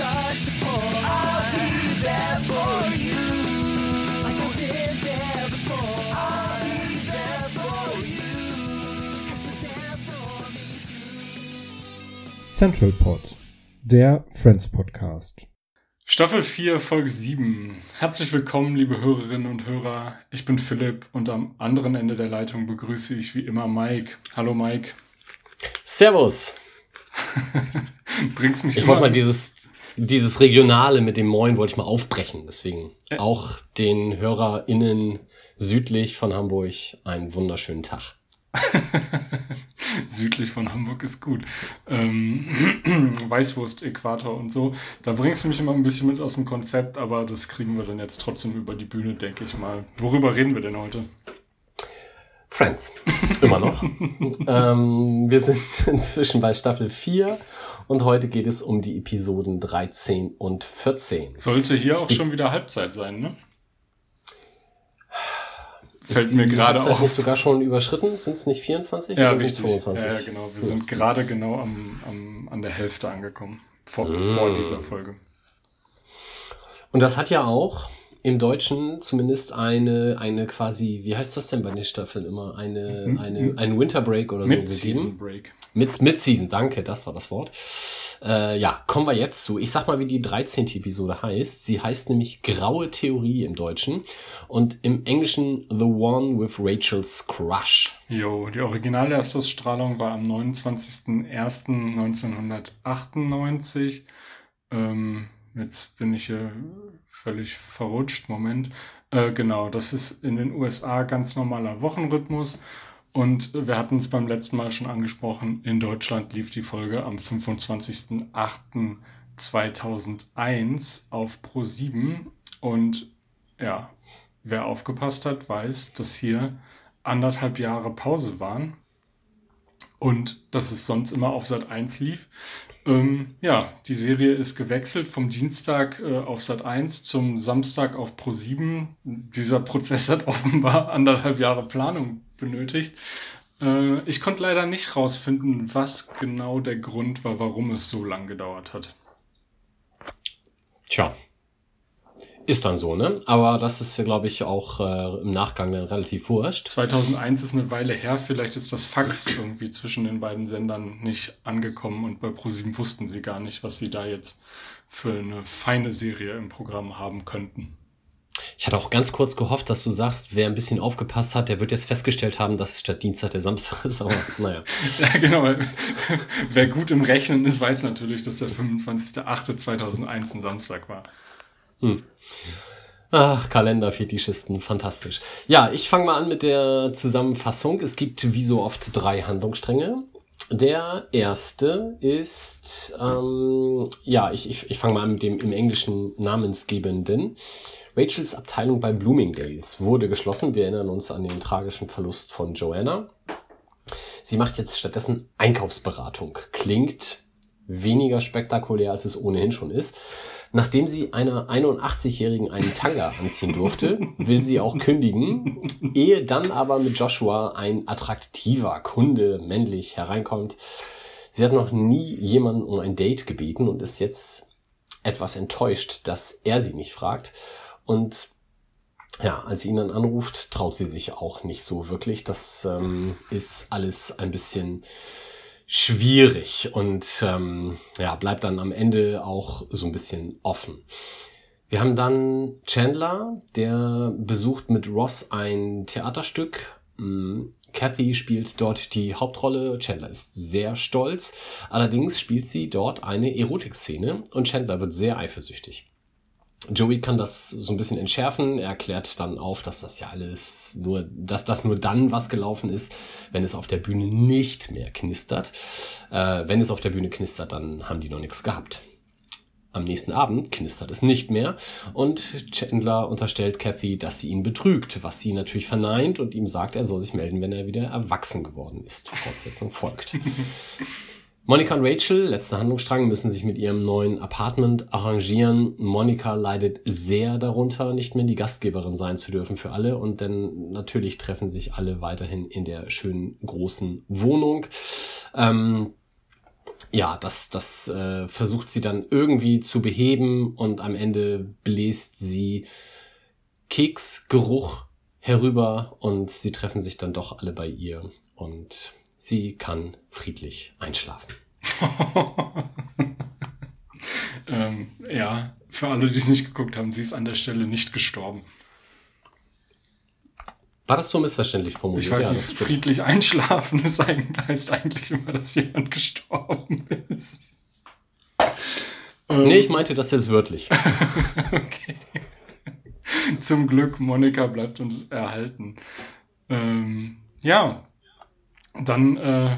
When the rain starts to pour, I'll be there for you. Like I've been there before. I'll be there for you. 'Cause you're there for me too. Central Pod, der Friends Podcast. Staffel 4, Folge 7. Herzlich willkommen, liebe Hörerinnen und Hörer. Ich bin Philipp und am anderen Ende der Leitung begrüße ich wie immer Mike. Hallo Mike. Servus. Bringst mich Ich immer wollte mal dieses, dieses Regionale mit dem Moin wollte ich mal aufbrechen. Deswegen auch den HörerInnen südlich von Hamburg einen wunderschönen Tag. südlich von Hamburg ist gut. Ähm, Weißwurst, Äquator und so. Da bringst du mich immer ein bisschen mit aus dem Konzept, aber das kriegen wir dann jetzt trotzdem über die Bühne, denke ich mal. Worüber reden wir denn heute? Friends. Immer noch. ähm, wir sind inzwischen bei Staffel 4 und heute geht es um die Episoden 13 und 14. Sollte hier auch schon wieder Halbzeit sein, ne? Fällt Ist mir gerade auf. nicht sogar schon überschritten? Sind es nicht 24? Ja, richtig. 25? Ja, ja, genau. Wir sind gerade genau am, am, an der Hälfte angekommen. Vor, Mm. vor dieser Folge. Und das hat ja auch im Deutschen zumindest eine, eine quasi, wie heißt das denn bei den Staffeln immer? Eine, eine, ein Winter Break oder so Mid-Season. Break. Mit, Mid-Season, danke, das war das Wort. Äh, ja, kommen wir jetzt zu. Ich sag mal, wie die 13. Episode heißt. Sie heißt nämlich Graue Theorie im Deutschen und im Englischen The One with Rachel's Crush. Jo, die originale Erstausstrahlung war am 29.01.1998. Ähm, jetzt bin ich hier völlig verrutscht. Moment. Äh, genau, das ist in den USA ganz normaler Wochenrhythmus. Und wir hatten es beim letzten Mal schon angesprochen, in Deutschland lief die Folge am 25.08.2001 auf Pro7. Und ja, wer aufgepasst hat, weiß, dass hier anderthalb Jahre Pause waren und dass es sonst immer auf Sat 1 lief. Ähm, ja, die Serie ist gewechselt vom Dienstag äh, auf Sat 1 zum Samstag auf Pro 7. Dieser Prozess hat offenbar anderthalb Jahre Planung benötigt. Äh, ich konnte leider nicht rausfinden, was genau der Grund war, warum es so lang gedauert hat. Tja. Ist dann so, ne? Aber das ist ja, glaube ich, auch äh, im Nachgang dann relativ wurscht. 2001 ist eine Weile her, vielleicht ist das Fax irgendwie zwischen den beiden Sendern nicht angekommen und bei ProSieben wussten sie gar nicht, was sie da jetzt für eine feine Serie im Programm haben könnten. Ich hatte auch ganz kurz gehofft, dass du sagst, wer ein bisschen aufgepasst hat, der wird jetzt festgestellt haben, dass statt Dienstag der Samstag ist. Aber naja. Ja, genau. Wer gut im Rechnen ist, weiß natürlich, dass der 25.08.2001 ein Samstag war. Ach, Kalenderfetischisten, fantastisch. Ja, ich fange mal an mit der Zusammenfassung. Es gibt wie so oft drei Handlungsstränge. Der erste ist, ähm, ja, ich, ich, ich fange mal an mit dem im Englischen namensgebenden. Rachels Abteilung bei Bloomingdales wurde geschlossen. Wir erinnern uns an den tragischen Verlust von Joanna. Sie macht jetzt stattdessen Einkaufsberatung. Klingt weniger spektakulär, als es ohnehin schon ist. Nachdem sie einer 81-Jährigen einen Tanga anziehen durfte, will sie auch kündigen, ehe dann aber mit Joshua ein attraktiver Kunde männlich hereinkommt. Sie hat noch nie jemanden um ein Date gebeten und ist jetzt etwas enttäuscht, dass er sie nicht fragt. Und ja, als sie ihn dann anruft, traut sie sich auch nicht so wirklich. Das ähm, ist alles ein bisschen schwierig und ähm, ja, bleibt dann am Ende auch so ein bisschen offen. Wir haben dann Chandler, der besucht mit Ross ein Theaterstück. Mm, Kathy spielt dort die Hauptrolle. Chandler ist sehr stolz. Allerdings spielt sie dort eine Erotikszene und Chandler wird sehr eifersüchtig. Joey kann das so ein bisschen entschärfen. Er erklärt dann auf, dass das ja alles nur, dass das nur dann was gelaufen ist, wenn es auf der Bühne nicht mehr knistert. Äh, wenn es auf der Bühne knistert, dann haben die noch nichts gehabt. Am nächsten Abend knistert es nicht mehr und Chandler unterstellt Kathy, dass sie ihn betrügt, was sie natürlich verneint und ihm sagt, er soll sich melden, wenn er wieder erwachsen geworden ist. Fortsetzung folgt. Monika und Rachel, letzter Handlungsstrang, müssen sich mit ihrem neuen Apartment arrangieren. Monika leidet sehr darunter, nicht mehr die Gastgeberin sein zu dürfen für alle. Und dann natürlich treffen sich alle weiterhin in der schönen großen Wohnung. Ähm, ja, das, das äh, versucht sie dann irgendwie zu beheben und am Ende bläst sie Keksgeruch herüber und sie treffen sich dann doch alle bei ihr und sie kann friedlich einschlafen. ähm, ja, für alle, die es nicht geguckt haben, sie ist an der Stelle nicht gestorben. War das so missverständlich formuliert? Ich weiß nicht, friedlich einschlafen ist eigentlich, heißt eigentlich immer, dass jemand gestorben ist. Nee, ich meinte das jetzt wörtlich. okay. Zum Glück, Monika bleibt uns erhalten. Ähm, ja, dann äh,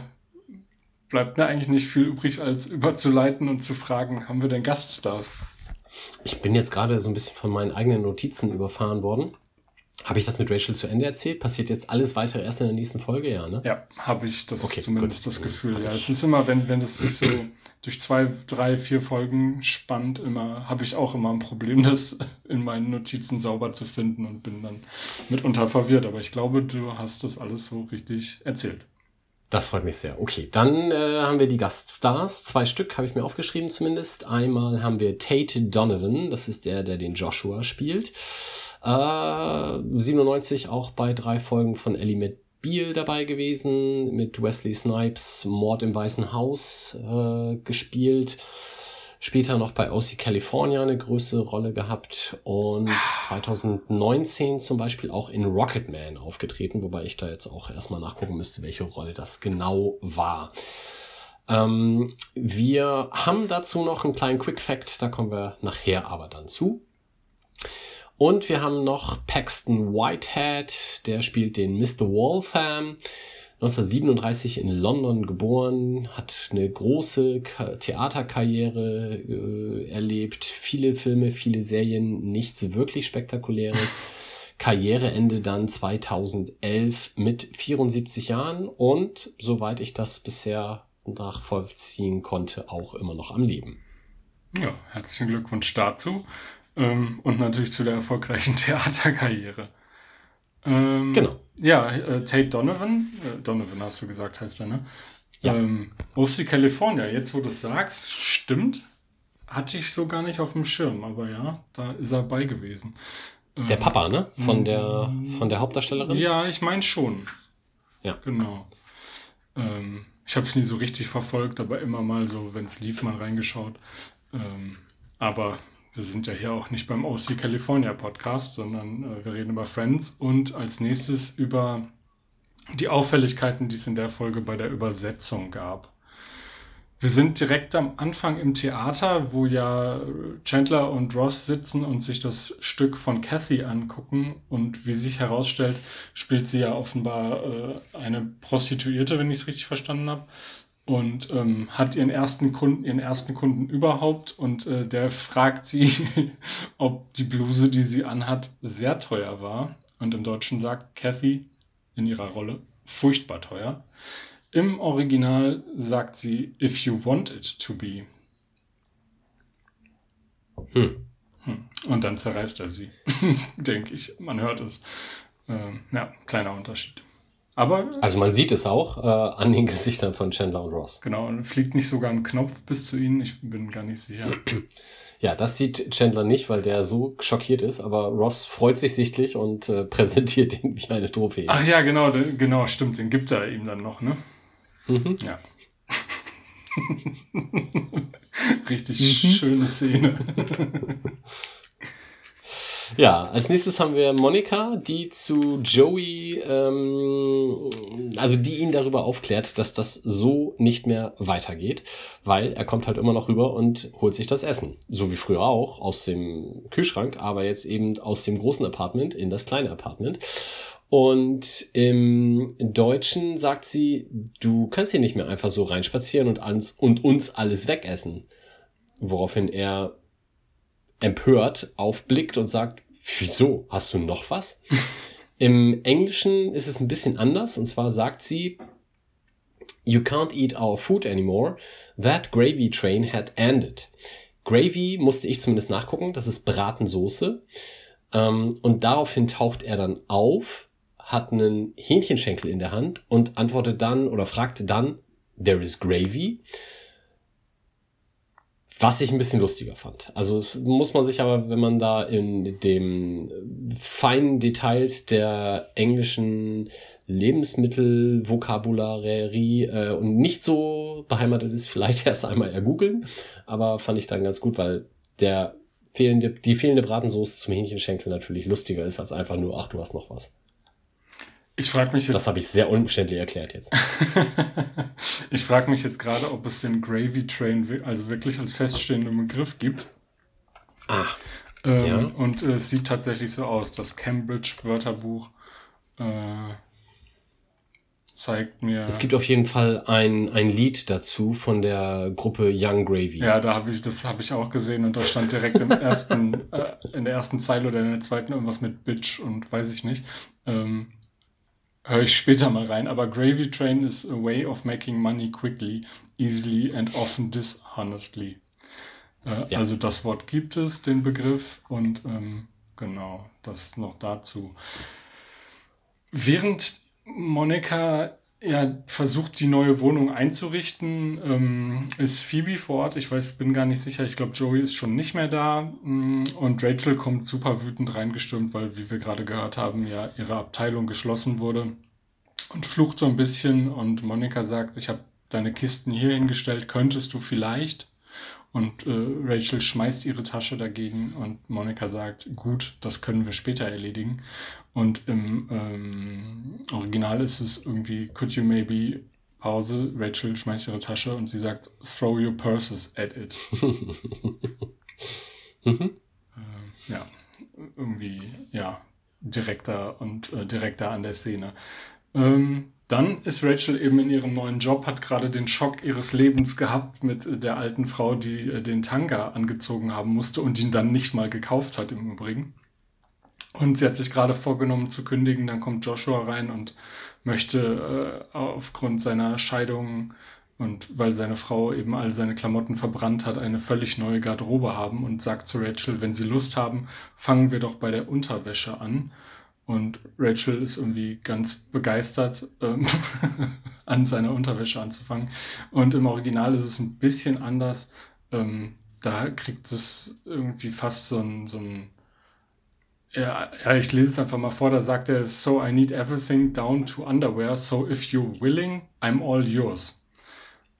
bleibt mir eigentlich nicht viel übrig, als überzuleiten und zu fragen, haben wir denn Gaststars? Ich bin jetzt gerade so ein bisschen von meinen eigenen Notizen überfahren worden. Habe ich das mit Rachel zu Ende erzählt? Passiert jetzt alles weitere erst in der nächsten Folge, ja, ne? Ja, habe ich das okay, zumindest gut. das Gefühl. Ja, es ist immer, wenn, wenn das sich so durch zwei, drei, vier Folgen spannt, immer, habe ich auch immer ein Problem, das in meinen Notizen sauber zu finden und bin dann mitunter verwirrt. Aber ich glaube, du hast das alles so richtig erzählt. Das freut mich sehr. Okay, dann äh, haben wir die Gaststars. Zwei Stück habe ich mir aufgeschrieben zumindest. Einmal haben wir Tate Donovan, das ist der, der den Joshua spielt. Äh, 97 auch bei drei Folgen von Ellie McBeal dabei gewesen, mit Wesley Snipes Mord im Weißen Haus äh, gespielt. Später noch bei OC California eine größere Rolle gehabt und 2019 zum Beispiel auch in Rocketman aufgetreten, wobei ich da jetzt auch erstmal nachgucken müsste, welche Rolle das genau war. Ähm, wir haben dazu noch einen kleinen Quick Fact, da kommen wir nachher aber dann zu. Und wir haben noch Paxton Whitehead, der spielt den Mr. Waltham. 1937 in London geboren, hat eine große Theaterkarriere äh, erlebt, viele Filme, viele Serien, nichts wirklich spektakuläres. Karriereende dann 2011 mit 74 Jahren und soweit ich das bisher nachvollziehen konnte, auch immer noch am Leben. Ja, herzlichen Glückwunsch dazu. Ähm, und natürlich zu der erfolgreichen Theaterkarriere. Ähm, genau. Ja, äh, Tate Donovan, äh, Donovan hast du gesagt, heißt er, ne? Ja. Ähm, OC California, jetzt wo du es sagst, stimmt. Hatte ich so gar nicht auf dem Schirm, aber ja, da ist er bei gewesen. Der Papa, ne? Von der, von der Hauptdarstellerin? Ja, ich meine schon. Ja. Genau. Ähm, ich habe es nie so richtig verfolgt, aber immer mal so, wenn es lief, mal reingeschaut. Ähm, aber wir sind ja hier auch nicht beim OC California Podcast, sondern äh, wir reden über Friends und als nächstes über die Auffälligkeiten, die es in der Folge bei der Übersetzung gab. Wir sind direkt am Anfang im Theater, wo ja Chandler und Ross sitzen und sich das Stück von Kathy angucken. Und wie sich herausstellt, spielt sie ja offenbar äh, eine Prostituierte, wenn ich es richtig verstanden habe und ähm, hat ihren ersten Kunden, ihren ersten Kunden überhaupt und äh, der fragt sie, ob die Bluse, die sie anhat, sehr teuer war. Und im Deutschen sagt Kathy in ihrer Rolle furchtbar teuer. Im Original sagt sie, if you want it to be. Hm. Hm. Und dann zerreißt er sie, denke ich. Man hört es. Ähm, ja, kleiner Unterschied. Aber. Also man sieht es auch äh, an den Gesichtern von Chandler und Ross. Genau, und fliegt nicht sogar ein Knopf bis zu ihnen. Ich bin gar nicht sicher. Ja, das sieht Chandler nicht, weil der so schockiert ist, aber Ross freut sich sichtlich und äh, präsentiert ihn wie eine Trophäe. Ach ja, genau, genau, stimmt, den gibt er ihm dann noch, ne? Mhm. Ja. Richtig mhm. schöne Szene. Ja, als nächstes haben wir Monika, die zu Joey, ähm, also die ihn darüber aufklärt, dass das so nicht mehr weitergeht, weil er kommt halt immer noch rüber und holt sich das Essen. So wie früher auch, aus dem Kühlschrank, aber jetzt eben aus dem großen Apartment in das kleine Apartment. Und im Deutschen sagt sie, du kannst hier nicht mehr einfach so reinspazieren und, ans, und uns alles wegessen. Woraufhin er empört aufblickt und sagt, wieso, hast du noch was? Im Englischen ist es ein bisschen anders und zwar sagt sie, You can't eat our food anymore. That gravy train had ended. Gravy musste ich zumindest nachgucken, das ist Bratensoße. Ähm, und daraufhin taucht er dann auf, hat einen Hähnchenschenkel in der Hand und antwortet dann oder fragte dann, There is gravy. Was ich ein bisschen lustiger fand. Also es muss man sich aber, wenn man da in dem feinen Details der englischen Lebensmittelvokabularie äh, und nicht so beheimatet ist, vielleicht erst einmal ergoogeln. Aber fand ich dann ganz gut, weil der fehlende, die fehlende Bratensoße zum Hähnchenschenkel natürlich lustiger ist als einfach nur, ach, du hast noch was. Ich frage mich jetzt. Das habe ich sehr umständlich erklärt jetzt. ich frage mich jetzt gerade, ob es den Gravy Train also wirklich als feststehenden Begriff gibt. Ah. Ähm, ja. Und äh, es sieht tatsächlich so aus. Das Cambridge Wörterbuch äh, zeigt mir. Es gibt auf jeden Fall ein, ein Lied dazu von der Gruppe Young Gravy. Ja, da habe ich, das habe ich auch gesehen und da stand direkt im ersten, äh, in der ersten Zeile oder in der zweiten irgendwas mit Bitch und weiß ich nicht. Ähm, höre ich später mal rein. Aber Gravy Train is a way of making money quickly, easily and often dishonestly. Äh, ja. Also das Wort gibt es, den Begriff und ähm, genau, das noch dazu. Während Monika ja, versucht, die neue Wohnung einzurichten, ähm, ist Phoebe vor Ort. Ich weiß, bin gar nicht sicher. Ich glaube, Joey ist schon nicht mehr da. Mm, und Rachel kommt super wütend reingestürmt, weil, wie wir gerade gehört haben, ja ihre Abteilung geschlossen wurde. Und flucht so ein bisschen. Und Monika sagt, ich habe deine Kisten hier hingestellt. Könntest du vielleicht? Und äh, Rachel schmeißt ihre Tasche dagegen und Monika sagt, gut, das können wir später erledigen. Und im ähm, Original ist es irgendwie, could you maybe Pause, Rachel schmeißt ihre Tasche und sie sagt, throw your purses at it. mhm. äh, ja, irgendwie, ja, direkter und äh, direkter an der Szene. Ähm, dann ist Rachel eben in ihrem neuen Job, hat gerade den Schock ihres Lebens gehabt mit der alten Frau, die äh, den Tanga angezogen haben musste und ihn dann nicht mal gekauft hat im Übrigen. Und sie hat sich gerade vorgenommen zu kündigen. Dann kommt Joshua rein und möchte äh, aufgrund seiner Scheidung und weil seine Frau eben all seine Klamotten verbrannt hat, eine völlig neue Garderobe haben und sagt zu Rachel, wenn sie Lust haben, fangen wir doch bei der Unterwäsche an. Und Rachel ist irgendwie ganz begeistert, ähm, an seiner Unterwäsche anzufangen. Und im Original ist es ein bisschen anders. Ähm, da kriegt es irgendwie fast so ein, so ein ja, ja, ich lese es einfach mal vor, da sagt er, so I need everything down to underwear, so if you're willing, I'm all yours.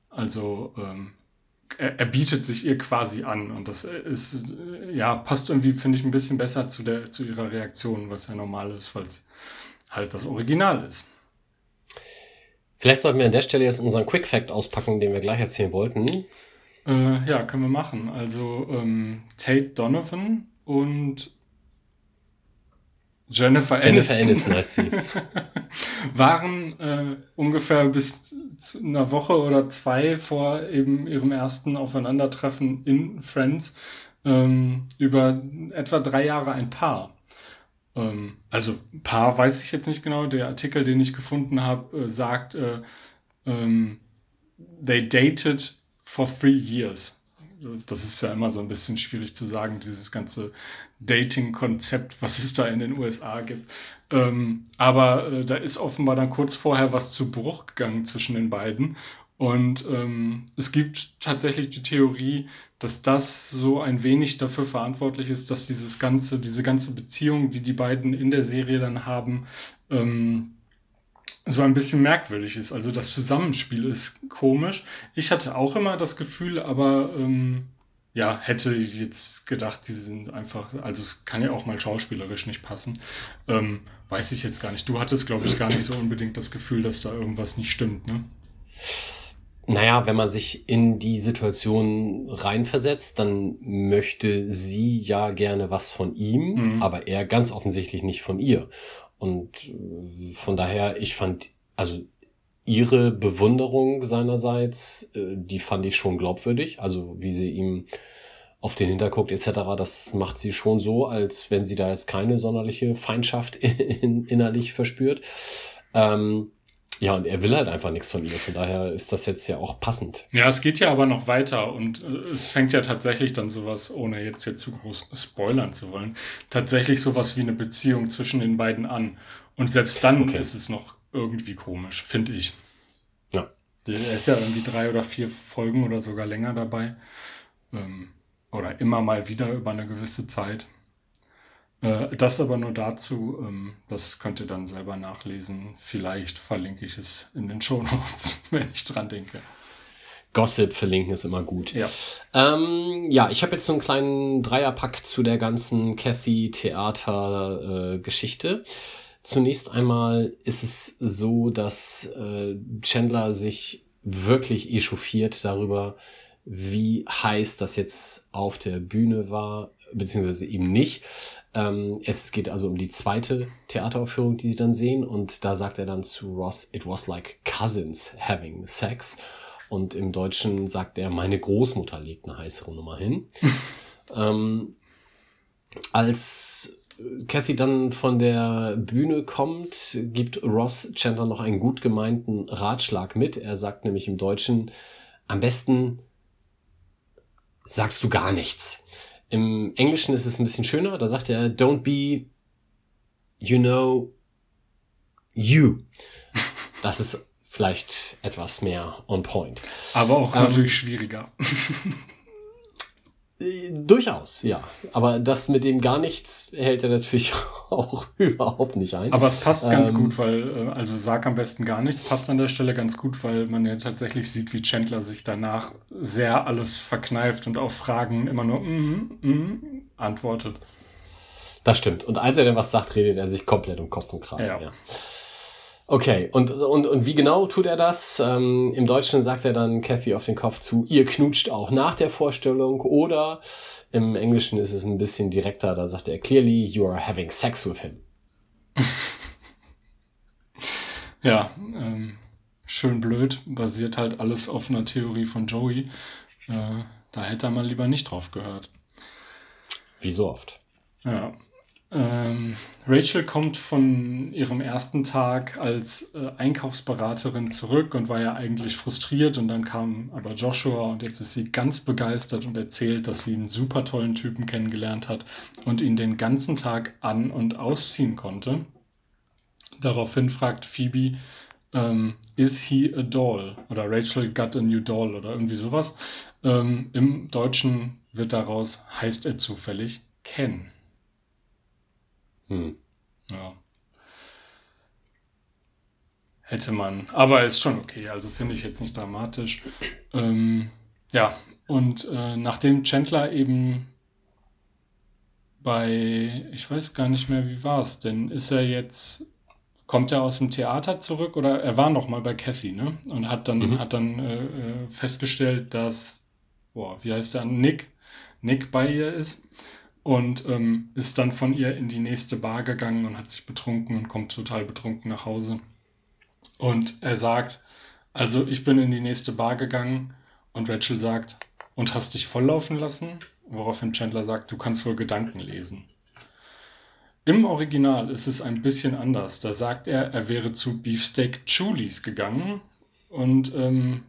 Also ähm, er, bietet sich ihr quasi an und das ist, ja, passt irgendwie, finde ich, ein bisschen besser zu, der, zu ihrer Reaktion, was ja normal ist, weil es halt das Original ist. Vielleicht sollten wir an der Stelle jetzt unseren Quick Fact auspacken, den wir gleich erzählen wollten. Äh, ja, können wir machen. Also ähm, Tate Donovan und Jennifer Aniston, Jennifer Aniston waren äh, ungefähr bis einer Woche oder zwei vor eben ihrem ersten Aufeinandertreffen in Friends ähm, über etwa drei Jahre ein Paar. Ähm, also Paar weiß ich jetzt nicht genau. Der Artikel, den ich gefunden habe, äh, sagt, äh, ähm, they dated for three years das ist ja immer so ein bisschen schwierig zu sagen, dieses ganze Dating-Konzept, was es da in den USA gibt. Ähm, aber äh, da ist offenbar dann kurz vorher was zu Bruch gegangen zwischen den beiden. Und ähm, es gibt tatsächlich die Theorie, dass das so ein wenig dafür verantwortlich ist, dass dieses ganze, diese ganze Beziehung, die die beiden in der Serie dann haben, ähm, so ein bisschen merkwürdig ist. Also das Zusammenspiel ist komisch. Ich hatte auch immer das Gefühl, aber ähm, ja, hätte jetzt gedacht, die sind einfach, also es kann ja auch mal schauspielerisch nicht passen. Ähm, weiß ich jetzt gar nicht. Du hattest, glaube ich, gar nicht so unbedingt das Gefühl, dass da irgendwas nicht stimmt, ne? Naja, wenn man sich in die Situation reinversetzt, dann möchte sie ja gerne was von ihm, mhm. aber er ganz offensichtlich nicht von ihr. Und äh, von daher, ich fand, also ihre Bewunderung seinerseits, äh, die fand ich schon glaubwürdig. Also wie sie ihm auf den Hinterguckt etc., das macht sie schon so, als wenn sie da jetzt keine sonderliche Feindschaft in, innerlich verspürt. Ähm, ja, und er will halt einfach nichts von ihr. Von daher ist das jetzt ja auch passend. Ja, es geht ja aber noch weiter und äh, es fängt ja tatsächlich dann sowas, ohne jetzt hier zu groß spoilern zu wollen, tatsächlich sowas wie eine Beziehung zwischen den beiden an. Und selbst dann okay. ist es noch irgendwie komisch, finde ich. Ja. Er ist ja irgendwie drei oder vier Folgen oder sogar länger dabei. Ähm, oder immer mal wieder über eine gewisse Zeit. Äh, das aber nur dazu, ähm, das könnt ihr dann selber nachlesen. Vielleicht verlinke ich es in den Show Notes, wenn ich dran denke. Gossip verlinken ist immer gut. Ja, ähm, ja ich habe jetzt so einen kleinen Dreierpack zu der ganzen Cathy-Theater-Geschichte. Äh, Zunächst einmal ist es so, dass äh, Chandler sich wirklich echauffiert darüber, wie heiß das jetzt auf der Bühne war, beziehungsweise eben nicht. Ähm, es geht also um die zweite Theateraufführung, die sie dann sehen. Und da sagt er dann zu Ross, it was like cousins having sex. Und im Deutschen sagt er, meine Großmutter legt eine heißere Nummer hin. ähm, als Kathy dann von der Bühne kommt, gibt Ross Chandler noch einen gut gemeinten Ratschlag mit. Er sagt nämlich im Deutschen, am besten sagst du gar nichts. Im Englischen ist es ein bisschen schöner. Da sagt er, don't be, you know, you. Das ist vielleicht etwas mehr on point. Aber auch ähm, natürlich schwieriger. Durchaus, ja. Aber das mit dem gar nichts hält er natürlich auch überhaupt nicht ein. Aber es passt ganz ähm, gut, weil, äh, also sag am besten gar nichts, passt an der Stelle ganz gut, weil man ja tatsächlich sieht, wie Chandler sich danach sehr alles verkneift und auf Fragen immer nur mm, mm, antwortet. Das stimmt. Und als er dann was sagt, redet er sich komplett um Kopf und Kragen. Ja. ja. Okay, und, und, und wie genau tut er das? Ähm, Im Deutschen sagt er dann Kathy auf den Kopf zu, ihr knutscht auch nach der Vorstellung oder im Englischen ist es ein bisschen direkter, da sagt er clearly, you are having sex with him. ja, ähm, schön blöd, basiert halt alles auf einer Theorie von Joey. Äh, da hätte er mal lieber nicht drauf gehört. Wie so oft. Ja, ähm, Rachel kommt von ihrem ersten Tag als äh, Einkaufsberaterin zurück und war ja eigentlich frustriert und dann kam aber Joshua und jetzt ist sie ganz begeistert und erzählt, dass sie einen super tollen Typen kennengelernt hat und ihn den ganzen Tag an und ausziehen konnte. Daraufhin fragt Phoebe, ähm, is he a doll? Oder Rachel got a new doll oder irgendwie sowas. Ähm, Im Deutschen wird daraus, heißt er zufällig Ken. Hm. Ja. Hätte man. Aber ist schon okay. Also finde ich jetzt nicht dramatisch. Ähm, ja, und äh, nachdem Chandler eben bei, ich weiß gar nicht mehr, wie war es denn, ist er jetzt, kommt er aus dem Theater zurück oder er war noch mal bei Kathy, ne? Und hat dann, mhm. hat dann äh, äh festgestellt, dass, boah, wie heißt der, Nick, Nick bei ihr ist und ähm, ist dann von ihr in die nächste Bar gegangen und hat sich betrunken und kommt total betrunken nach Hause. Und er sagt, also ich bin in die nächste Bar gegangen und Rachel sagt, und hast dich volllaufen lassen? Woraufhin Chandler sagt, du kannst wohl Gedanken lesen. Im Original ist es ein bisschen anders. Da sagt er, er wäre zu Beefsteak Chulis gegangen und ähm,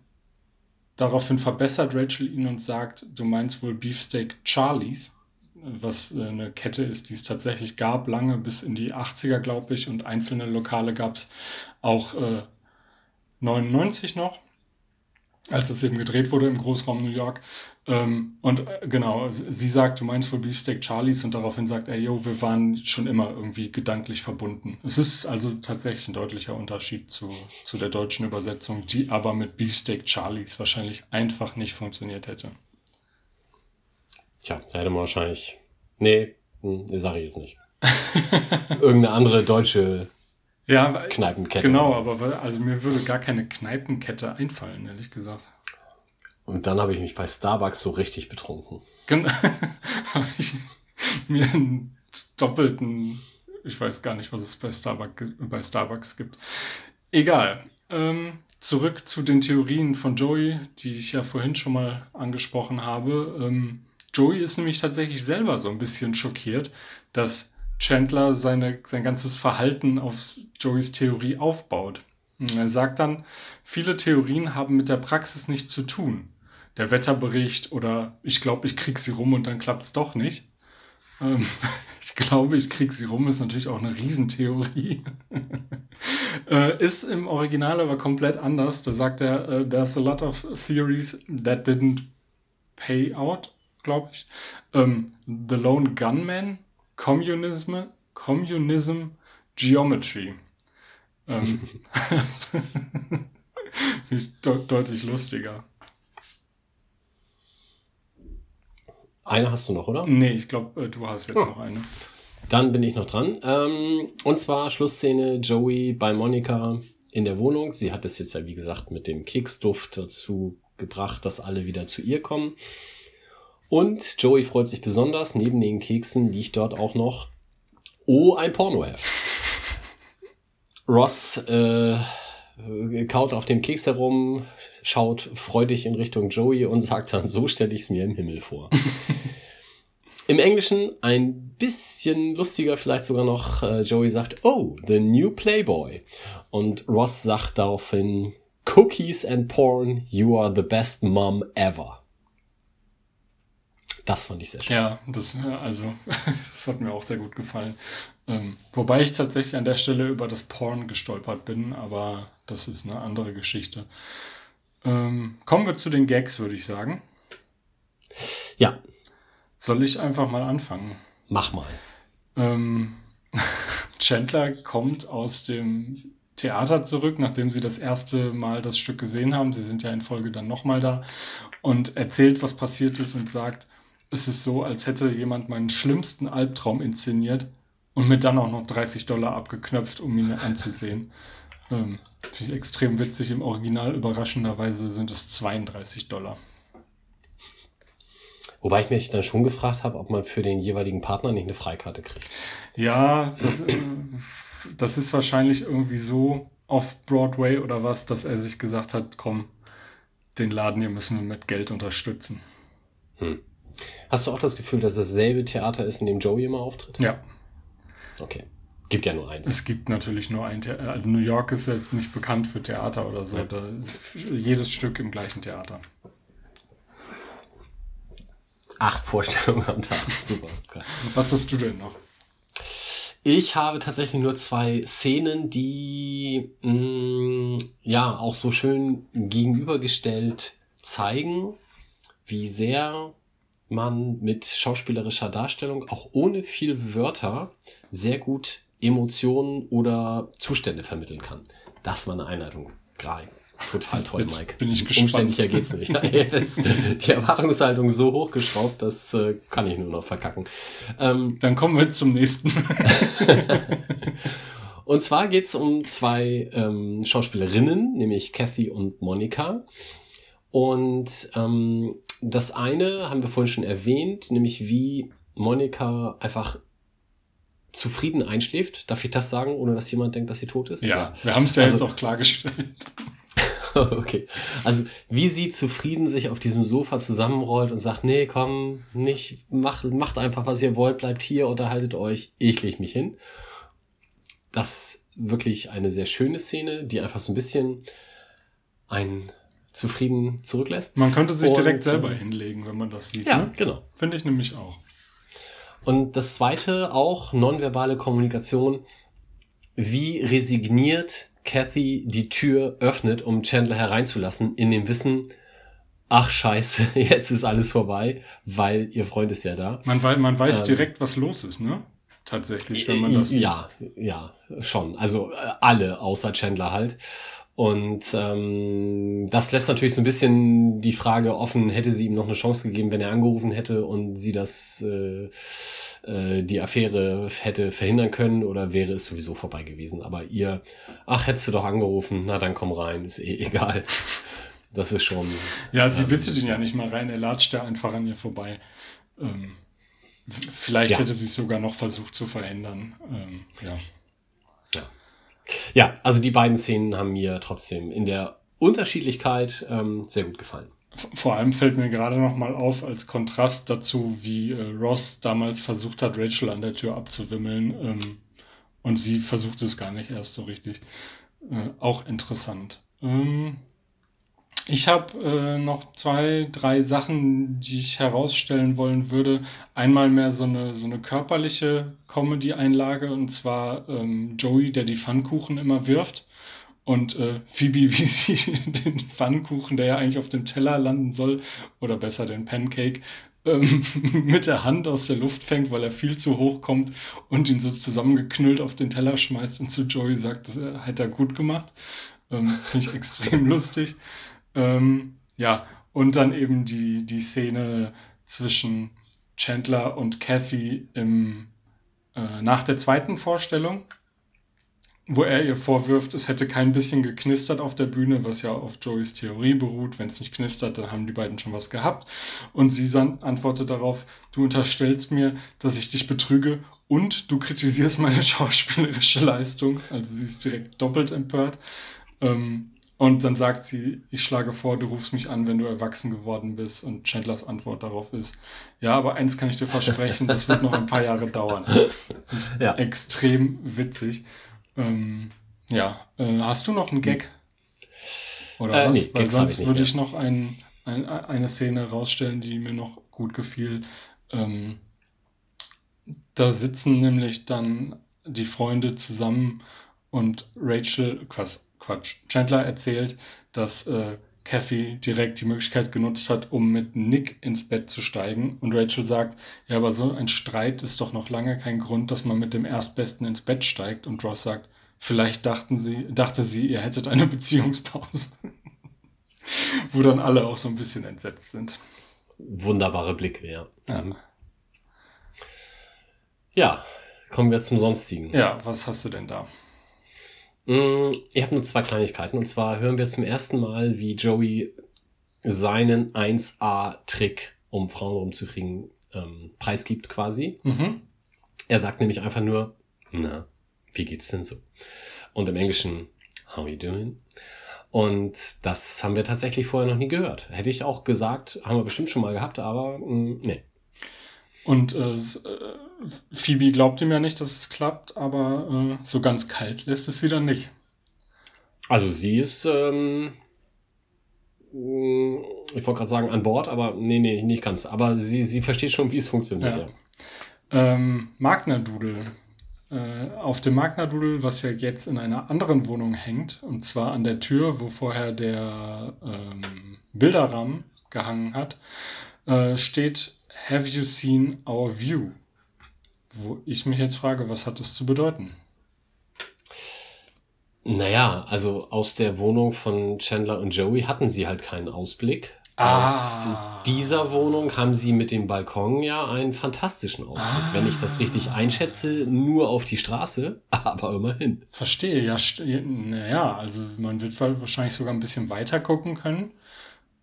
daraufhin verbessert Rachel ihn und sagt, du meinst wohl Beefsteak Charlies was äh, eine Kette ist, die es tatsächlich gab, lange bis in die 80er, glaube ich, und einzelne Lokale gab es auch äh, 99 noch, als es eben gedreht wurde im Großraum New York. Ähm, und äh, genau, sie sagt, du meinst wohl Beefsteak Charlies und daraufhin sagt er, yo, wir waren schon immer irgendwie gedanklich verbunden. Es ist also tatsächlich ein deutlicher Unterschied zu, zu der deutschen Übersetzung, die aber mit Beefsteak Charlies wahrscheinlich einfach nicht funktioniert hätte. Tja, da hätte man wahrscheinlich. Nee, hm, sage ich jetzt nicht. Irgendeine andere deutsche ja, Kneipenkette. Genau, aber also mir würde gar keine Kneipenkette einfallen, ehrlich gesagt. Und dann habe ich mich bei Starbucks so richtig betrunken. Genau. habe ich mir einen doppelten, ich weiß gar nicht, was es bei Starbucks, bei Starbucks gibt. Egal. Ähm, zurück zu den Theorien von Joey, die ich ja vorhin schon mal angesprochen habe. Ähm, Joey ist nämlich tatsächlich selber so ein bisschen schockiert, dass Chandler seine, sein ganzes Verhalten auf Joeys Theorie aufbaut. Er sagt dann, viele Theorien haben mit der Praxis nichts zu tun. Der Wetterbericht oder ich glaube, ich krieg sie rum und dann klappt's doch nicht. Ähm, ich glaube, ich krieg sie rum ist natürlich auch eine Riesentheorie. äh, ist im Original aber komplett anders. Da sagt er, uh, there's a lot of theories that didn't pay out, glaube ich. Ähm, The Lone Gunman, Communism, Communism, Geometry. Ähm, de deutlich lustiger. Eine hast du noch, oder? Nee, ich glaube, äh, du hast jetzt oh. noch eine. Dann bin ich noch dran. Ähm, und zwar Schlussszene Joey bei Monika in der Wohnung. Sie hat es jetzt ja, wie gesagt, mit dem Keksduft dazu gebracht, dass alle wieder zu ihr kommen. Und Joey freut sich besonders. Neben den Keksen liegt dort auch noch, oh, ein Pornoheft. Ross äh, kaut auf dem Keks herum, schaut freudig in Richtung Joey und sagt dann, so stelle ich es mir im Himmel vor. Im Englischen ein bisschen lustiger vielleicht sogar noch. Äh, Joey sagt, oh, the new Playboy. Und Ross sagt daraufhin, Cookies and Porn, you are the best mom ever. Das fand ich sehr schön. Ja, das, also, das hat mir auch sehr gut gefallen. Ähm, wobei ich tatsächlich an der Stelle über das Porn gestolpert bin, aber das ist eine andere Geschichte. Ähm, kommen wir zu den Gags, würde ich sagen. Ja. Soll ich einfach mal anfangen? Mach mal. Ähm, Chandler kommt aus dem Theater zurück, nachdem sie das erste Mal das Stück gesehen haben. Sie sind ja in Folge dann nochmal da und erzählt, was passiert ist und sagt, es ist so, als hätte jemand meinen schlimmsten Albtraum inszeniert und mir dann auch noch 30 Dollar abgeknöpft, um ihn anzusehen. Ähm, Finde ich extrem witzig. Im Original überraschenderweise sind es 32 Dollar. Wobei ich mich dann schon gefragt habe, ob man für den jeweiligen Partner nicht eine Freikarte kriegt. Ja, das, äh, das ist wahrscheinlich irgendwie so auf Broadway oder was, dass er sich gesagt hat, komm, den Laden hier müssen wir mit Geld unterstützen. Hm. Hast du auch das Gefühl, dass dasselbe Theater ist, in dem Joey immer auftritt? Ja. Okay. Gibt ja nur eins. Es gibt natürlich nur ein Theater. Also New York ist ja nicht bekannt für Theater oder so. Ja. Da ist jedes Stück im gleichen Theater. Acht Vorstellungen am Tag. Super. Okay. Was hast du denn noch? Ich habe tatsächlich nur zwei Szenen, die mh, mm, ja auch so schön gegenübergestellt zeigen, wie sehr man mit schauspielerischer Darstellung, auch ohne viel Wörter, sehr gut Emotionen oder Zustände vermitteln kann. Das war eine Einleitung. Gerade total toll, Jetzt Mike. Bin ich gespannt. Umständlicher geht's nicht. die Erwartungshaltung so hochgeschraubt, das äh, kann ich nur noch verkacken. Ähm, Dann kommen wir zum nächsten. und zwar geht's um zwei ähm, Schauspielerinnen, nämlich Kathy und Monika. Und ähm, das eine haben wir vorhin schon erwähnt, nämlich wie Monika einfach zufrieden einschläft. Darf ich das sagen, ohne dass jemand denkt, dass sie tot ist? Ja, ja. wir haben es ja also, jetzt auch klargestellt. okay. Also, wie sie zufrieden sich auf diesem Sofa zusammenrollt und sagt, nee, komm, nicht, mach, macht einfach, was ihr wollt, bleibt hier, unterhaltet euch, ich leg mich hin. Das ist wirklich eine sehr schöne Szene, die einfach so ein bisschen ein zufrieden zurücklässt. Man könnte sich und, direkt selber hinlegen, wenn man das sieht. Ja, ne? genau. Finde ich nämlich auch. Und das zweite auch nonverbale Kommunikation. Wie resigniert Kathy die Tür öffnet, um Chandler hereinzulassen, in dem Wissen, ach scheiße, jetzt ist alles vorbei, weil ihr Freund ist ja da. Man, weiß, man weiß ähm, direkt, was los ist, ne? Tatsächlich, wenn man das sieht. Ja, ja, schon. Also äh, alle außer Chandler halt. Und ähm, das lässt natürlich so ein bisschen die Frage offen, hätte sie ihm noch eine Chance gegeben, wenn er angerufen hätte und sie das äh, äh, die Affäre hätte verhindern können oder wäre es sowieso vorbei gewesen. Aber ihr, ach, hättest du doch angerufen, na dann komm rein, ist eh egal. Das ist schon. Ja, sie ähm, bittet ihn ja nicht mal rein, er latscht ja einfach an ihr vorbei. Ähm, vielleicht ja. hätte sie es sogar noch versucht zu verhindern. Ähm, ja. Ja, also die beiden Szenen haben mir trotzdem in der Unterschiedlichkeit ähm, sehr gut gefallen. vor allem fällt mir gerade noch mal auf, als Kontrast dazu, wie äh, Ross damals versucht hat, Rachel an der Tür abzuwimmeln. Ähm, und sie versucht es gar nicht erst so richtig. Äh, auch interessant. Ähm, ich habe äh, noch zwei, drei Sachen, die ich herausstellen wollen würde. Einmal mehr so eine, so eine körperliche Comedy-Einlage, und zwar ähm, Joey, der die Pfannkuchen immer wirft. Und äh, Phoebe, wie sie den Pfannkuchen, der ja eigentlich auf dem Teller landen soll, oder besser den Pancake, ähm, mit der Hand aus der Luft fängt, weil er viel zu hoch kommt und ihn so zusammengeknüllt auf den Teller schmeißt und zu Joey sagt, das äh, hat er gut gemacht. Ähm, Finde ich extrem lustig. Ähm, ja, und dann eben die, die Szene zwischen Chandler und Kathy im, äh, nach der zweiten Vorstellung, wo er ihr vorwirft, es hätte kein bisschen geknistert auf der Bühne, was ja auf Joeys Theorie beruht. Wenn es nicht knistert, dann haben die beiden schon was gehabt. Und sie antwortet darauf, du unterstellst mir, dass ich dich betrüge und du kritisierst meine schauspielerische Leistung. Also sie ist direkt doppelt empört. Ähm, und dann sagt sie, ich schlage vor, du rufst mich an, wenn du erwachsen geworden bist. Und Chandlers Antwort darauf ist, ja, aber eins kann ich dir versprechen, das wird noch ein paar Jahre dauern. Ja. Extrem witzig. Ähm, ja, äh, hast du noch einen Gag? Oder Äh, was? nee, Weil Gags ich sonst nicht würde ich noch ein, ein, eine Szene rausstellen, die mir noch gut gefiel. Ähm, da sitzen nämlich dann die Freunde zusammen und Rachel, Quatsch, Quatsch Chandler erzählt, dass äh, Kathy direkt die Möglichkeit genutzt hat, um mit Nick ins Bett zu steigen. Und Rachel sagt, ja, aber so ein Streit ist doch noch lange kein Grund, dass man mit dem Erstbesten ins Bett steigt. Und Ross sagt, vielleicht dachten sie, dachte sie, ihr hättet eine Beziehungspause. Wo dann alle auch so ein bisschen entsetzt sind. Wunderbare Blicke, ja. Ja. Mhm. Ja, kommen wir zum Sonstigen. Ja, was hast du denn da? Mm, Ich habe nur zwei Kleinigkeiten. Und zwar hören wir zum ersten Mal, wie Joey seinen 1A-Trick, um Frauen rumzukriegen, ähm, preisgibt quasi. Mhm. Er sagt nämlich einfach nur, na, wie geht's denn so? Und im Englischen, how you doing? Und das haben wir tatsächlich vorher noch nie gehört. Hätte ich auch gesagt, haben wir bestimmt schon mal gehabt, aber mm, nee. Und äh, äh, Phoebe glaubt ihm ja nicht, dass es klappt, aber äh, so ganz kalt lässt es sie dann nicht. Also sie ist, ähm, mm, ich wollte gerade sagen an Bord, aber nee, nee, nicht ganz. Aber sie, sie versteht schon, wie es funktioniert. Ja. Ja. Ähm, Magna-Doodle. Äh, auf dem Magna-Doodle, was ja jetzt in einer anderen Wohnung hängt, und zwar an der Tür, wo vorher der ähm, Bilderrahmen gehangen hat, äh, steht Have you seen our view? Wo ich mich jetzt frage, was hat das zu bedeuten? Naja, also aus der Wohnung von Chandler und Joey hatten sie halt keinen Ausblick. Ah. Aus dieser Wohnung haben sie mit dem Balkon ja einen fantastischen Ausblick. Wenn ich das richtig einschätze, nur auf die Straße, aber immerhin. Verstehe, ja, naja, also man wird wa- wahrscheinlich sogar ein bisschen weiter gucken können.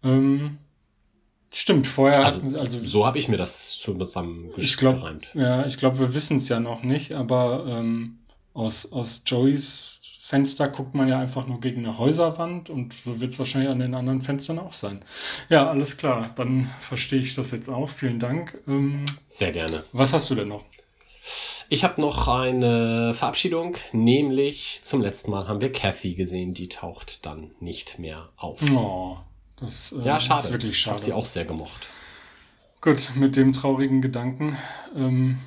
Ähm, stimmt, vorher Also, hatten, also so habe ich mir das schon zusammen ich glaube, gereimt. ja, ich glaube, wir wissen es ja noch nicht, aber ähm, aus, aus Joeys Fenster guckt man ja einfach nur gegen eine Häuserwand und so wird es wahrscheinlich an den anderen Fenstern auch sein. Ja, alles klar, dann verstehe ich das jetzt auch. Vielen Dank. Ähm, Sehr gerne. was hast du denn noch? Ich habe noch eine Verabschiedung, nämlich zum letzten Mal haben wir Kathy gesehen, die taucht dann nicht mehr auf. Oh, das äh, Ja, schade. ist wirklich Ich habe schade. sie auch sehr gemocht. Gut, mit dem traurigen Gedanken ähm,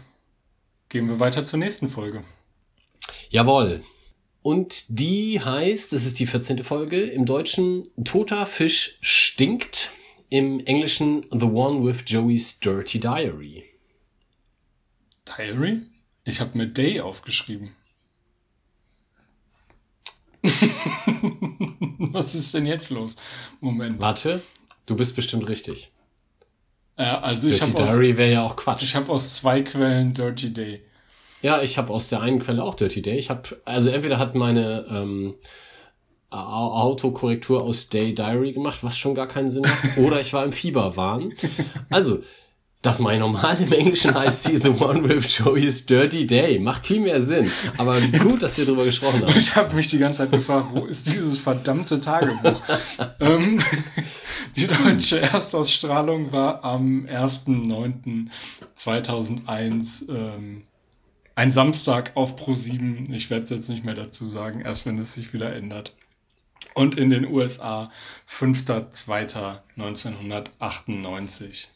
gehen wir weiter zur nächsten Folge. Jawohl. Und die heißt, das ist die 14. Folge, im Deutschen Toter Fisch stinkt, im Englischen The One with Joey's Dirty Diary. Diary? Ich habe mir Day aufgeschrieben. Was ist denn jetzt los? Moment. Warte, du bist bestimmt richtig. Äh, also ich Dirty habe aus, Diary wäre ja auch Quatsch. ich hab aus zwei Quellen Dirty Day. Ja, ich habe aus der einen Quelle auch Dirty Day. Ich habe, also entweder hat meine ähm, Au- Autokorrektur aus Day Diary gemacht, was schon gar keinen Sinn macht, oder ich war im Fieberwahn. Also, Das mein normal im Englischen heißt sie The One with Joey's Dirty Day. Macht viel mehr Sinn. Aber gut, dass wir darüber gesprochen haben. Ich habe mich die ganze Zeit gefragt, wo ist dieses verdammte Tagebuch? ähm, die deutsche Erstausstrahlung war am 1.9.2001. Ähm, ein Samstag auf Pro7. Ich werde es jetzt nicht mehr dazu sagen, erst wenn es sich wieder ändert. Und in den USA 5.2.1998.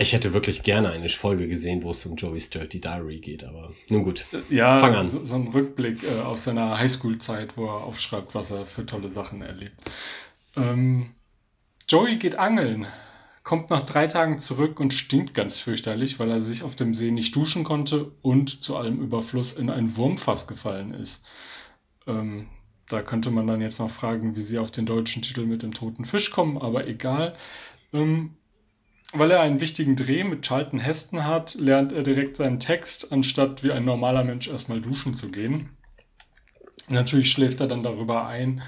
Ich hätte wirklich gerne eine Folge gesehen, wo es um Joey's Dirty Diary geht, aber nun gut. Ja, Fang an. So, so ein Rückblick äh, aus seiner Highschool-Zeit, wo er aufschreibt, was er für tolle Sachen erlebt. Ähm, Joey geht angeln, kommt nach drei Tagen zurück und stinkt ganz fürchterlich, weil er sich auf dem See nicht duschen konnte und zu allem Überfluss in ein Wurmfass gefallen ist. Ähm, da könnte man dann jetzt noch fragen, wie sie auf den deutschen Titel mit dem toten Fisch kommen, aber egal. Ähm, weil er einen wichtigen Dreh mit Charlton Heston hat, lernt er direkt seinen Text, anstatt wie ein normaler Mensch erstmal duschen zu gehen. Natürlich schläft er dann darüber ein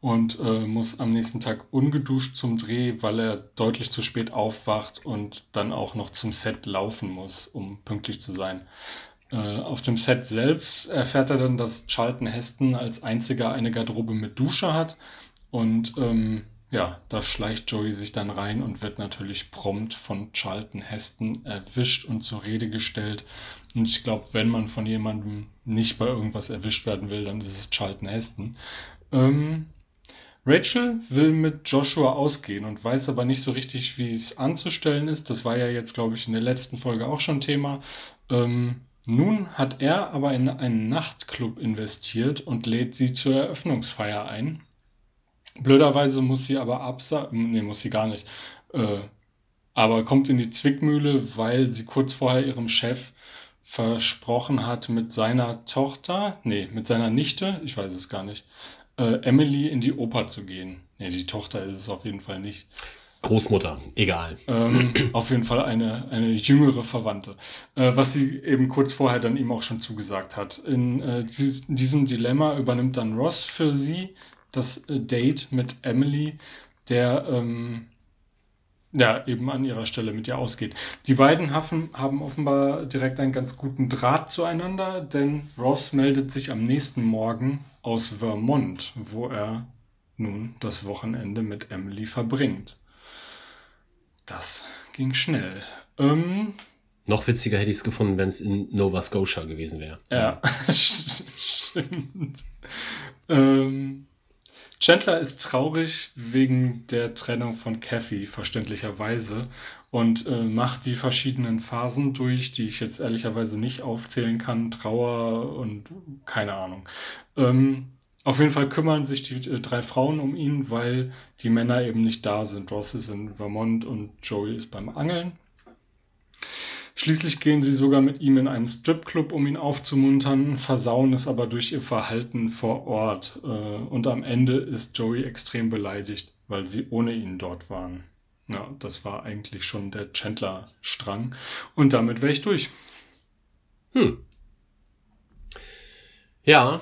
und äh, muss am nächsten Tag ungeduscht zum Dreh, weil er deutlich zu spät aufwacht und dann auch noch zum Set laufen muss, um pünktlich zu sein. Äh, auf dem Set selbst erfährt er dann, dass Charlton Heston als einziger eine Garderobe mit Dusche hat und ähm, ja, da schleicht Joey sich dann rein und wird natürlich prompt von Charlton Heston erwischt und zur Rede gestellt. Und ich glaube, wenn man von jemandem nicht bei irgendwas erwischt werden will, dann ist es Charlton Heston. Ähm, Rachel will mit Joshua ausgehen und weiß aber nicht so richtig, wie es anzustellen ist. Das war ja jetzt, glaube ich, in der letzten Folge auch schon Thema. Ähm, nun hat er aber in einen Nachtclub investiert und lädt sie zur Eröffnungsfeier ein. Blöderweise muss sie aber absagen, nee, muss sie gar nicht, äh, aber kommt in die Zwickmühle, weil sie kurz vorher ihrem Chef versprochen hat, mit seiner Tochter, nee, mit seiner Nichte, ich weiß es gar nicht, äh, Emily in die Oper zu gehen. Nee, die Tochter ist es auf jeden Fall nicht. Großmutter, egal. Ähm, auf jeden Fall eine, eine jüngere Verwandte. Äh, was sie eben kurz vorher dann ihm auch schon zugesagt hat. In äh, dies, diesem Dilemma übernimmt dann Ross für sie das äh, Date mit Emily, der ähm, ja eben an ihrer Stelle mit ihr ausgeht. Die beiden haben, haben offenbar direkt einen ganz guten Draht zueinander, denn Ross meldet sich am nächsten Morgen aus Vermont, wo er nun das Wochenende mit Emily verbringt. Das ging schnell. Ähm, Noch witziger hätte ich es gefunden, wenn es in Nova Scotia gewesen wäre. Ja, stimmt. Ähm, Chandler ist traurig wegen der Trennung von Kathy, verständlicherweise, und äh, macht die verschiedenen Phasen durch, die ich jetzt ehrlicherweise nicht aufzählen kann. Trauer und keine Ahnung. Ähm, auf jeden Fall kümmern sich die äh, drei Frauen um ihn, weil die Männer eben nicht da sind. Ross ist in Vermont und Joey ist beim Angeln. Schließlich gehen sie sogar mit ihm in einen Stripclub, um ihn aufzumuntern, versauen es aber durch ihr Verhalten vor Ort. Äh, und am Ende ist Joey extrem beleidigt, weil sie ohne ihn dort waren. Ja, das war eigentlich schon der Chandler-Strang. Und damit wäre ich durch. Hm. Ja.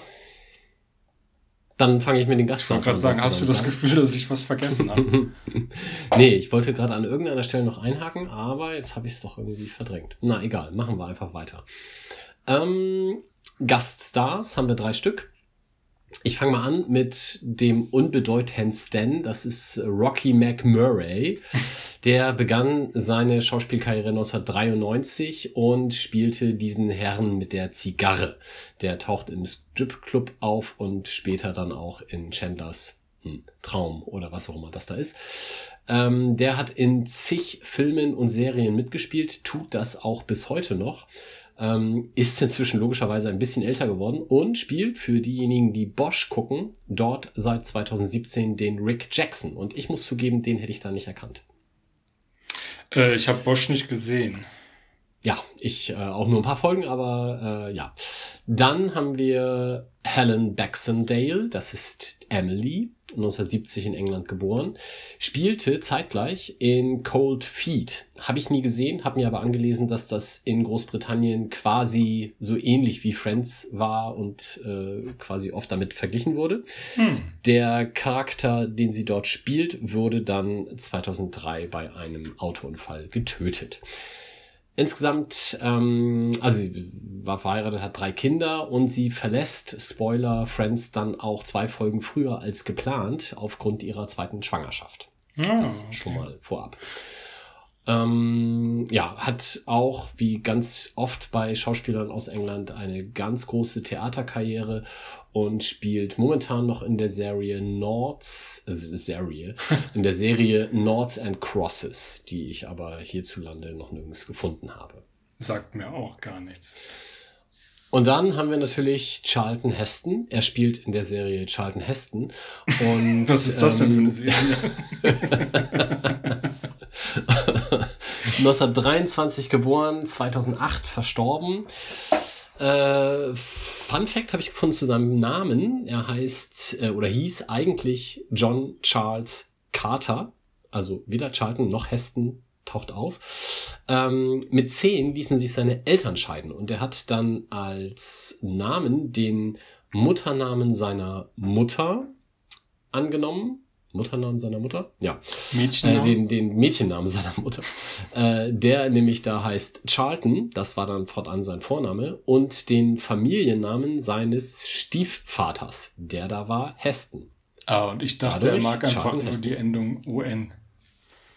Dann fange ich mit den Ich wollte gerade sagen, hast du das sozusagen. Gefühl, dass ich was vergessen habe? Nee, ich wollte gerade an irgendeiner Stelle noch einhaken, aber jetzt habe ich es doch irgendwie verdrängt. Na egal, machen wir einfach weiter. Ähm, Gaststars haben wir drei Stück. Ich fange mal an mit dem unbedeutendsten, das ist Rocky McMurray. Der begann seine Schauspielkarriere 1993 und spielte diesen Herrn mit der Zigarre. Der taucht im Stripclub auf und später dann auch in Chandlers hm, Traum oder was auch immer das da ist. Ähm, der hat in zig Filmen und Serien mitgespielt, tut das auch bis heute noch. Ähm, ist inzwischen logischerweise ein bisschen älter geworden und spielt für diejenigen, die Bosch gucken, dort seit 2017 den Rick Jackson. Und ich muss zugeben, den hätte ich da nicht erkannt. äh, ich habe Bosch nicht gesehen. Ja, ich äh, auch nur ein paar Folgen, aber äh, ja. Dann haben wir Helen Baxendale, das ist Emily, 1970 in England geboren, spielte zeitgleich in Cold Feet. Habe ich nie gesehen, habe mir aber angelesen, dass das in Großbritannien quasi so ähnlich wie Friends war und äh, quasi oft damit verglichen wurde. Hm. Der Charakter, den sie dort spielt, wurde dann 2003 bei einem Autounfall getötet. Insgesamt, ähm, also sie war verheiratet, hat drei Kinder und sie verlässt, Spoiler, Friends dann auch zwei Folgen früher als geplant aufgrund ihrer zweiten Schwangerschaft. Ah, das okay. schon mal vorab. Ähm, ja, hat auch, wie ganz oft bei Schauspielern aus England, eine ganz große Theaterkarriere und spielt momentan noch in der Serie Nords, äh, Serie, in der Serie Nords and Crosses, die ich aber hierzulande noch nirgends gefunden habe. Sagt mir auch gar nichts. Und dann haben wir natürlich Charlton Heston. Er spielt in der Serie Charlton Heston. Und, Was ist das ähm, denn für eine Serie? 1923 geboren, 2008 verstorben. Äh, Fun Fact habe ich gefunden zu seinem Namen. Er heißt äh, oder hieß eigentlich John Charles Carter. Also weder Charlton noch Heston taucht auf. Ähm, mit zehn ließen sich seine Eltern scheiden und er hat dann als Namen den Mutternamen seiner Mutter angenommen Mutternamen seiner Mutter? Ja. Mädchennamen? Äh, den, den Mädchennamen seiner Mutter. äh, der nämlich da heißt Charlton, das war dann fortan sein Vorname, und den Familiennamen seines Stiefvaters, der da war Heston. Ah, und ich dachte, Dadurch er mag einfach Charlton nur Heston. die Endung UN.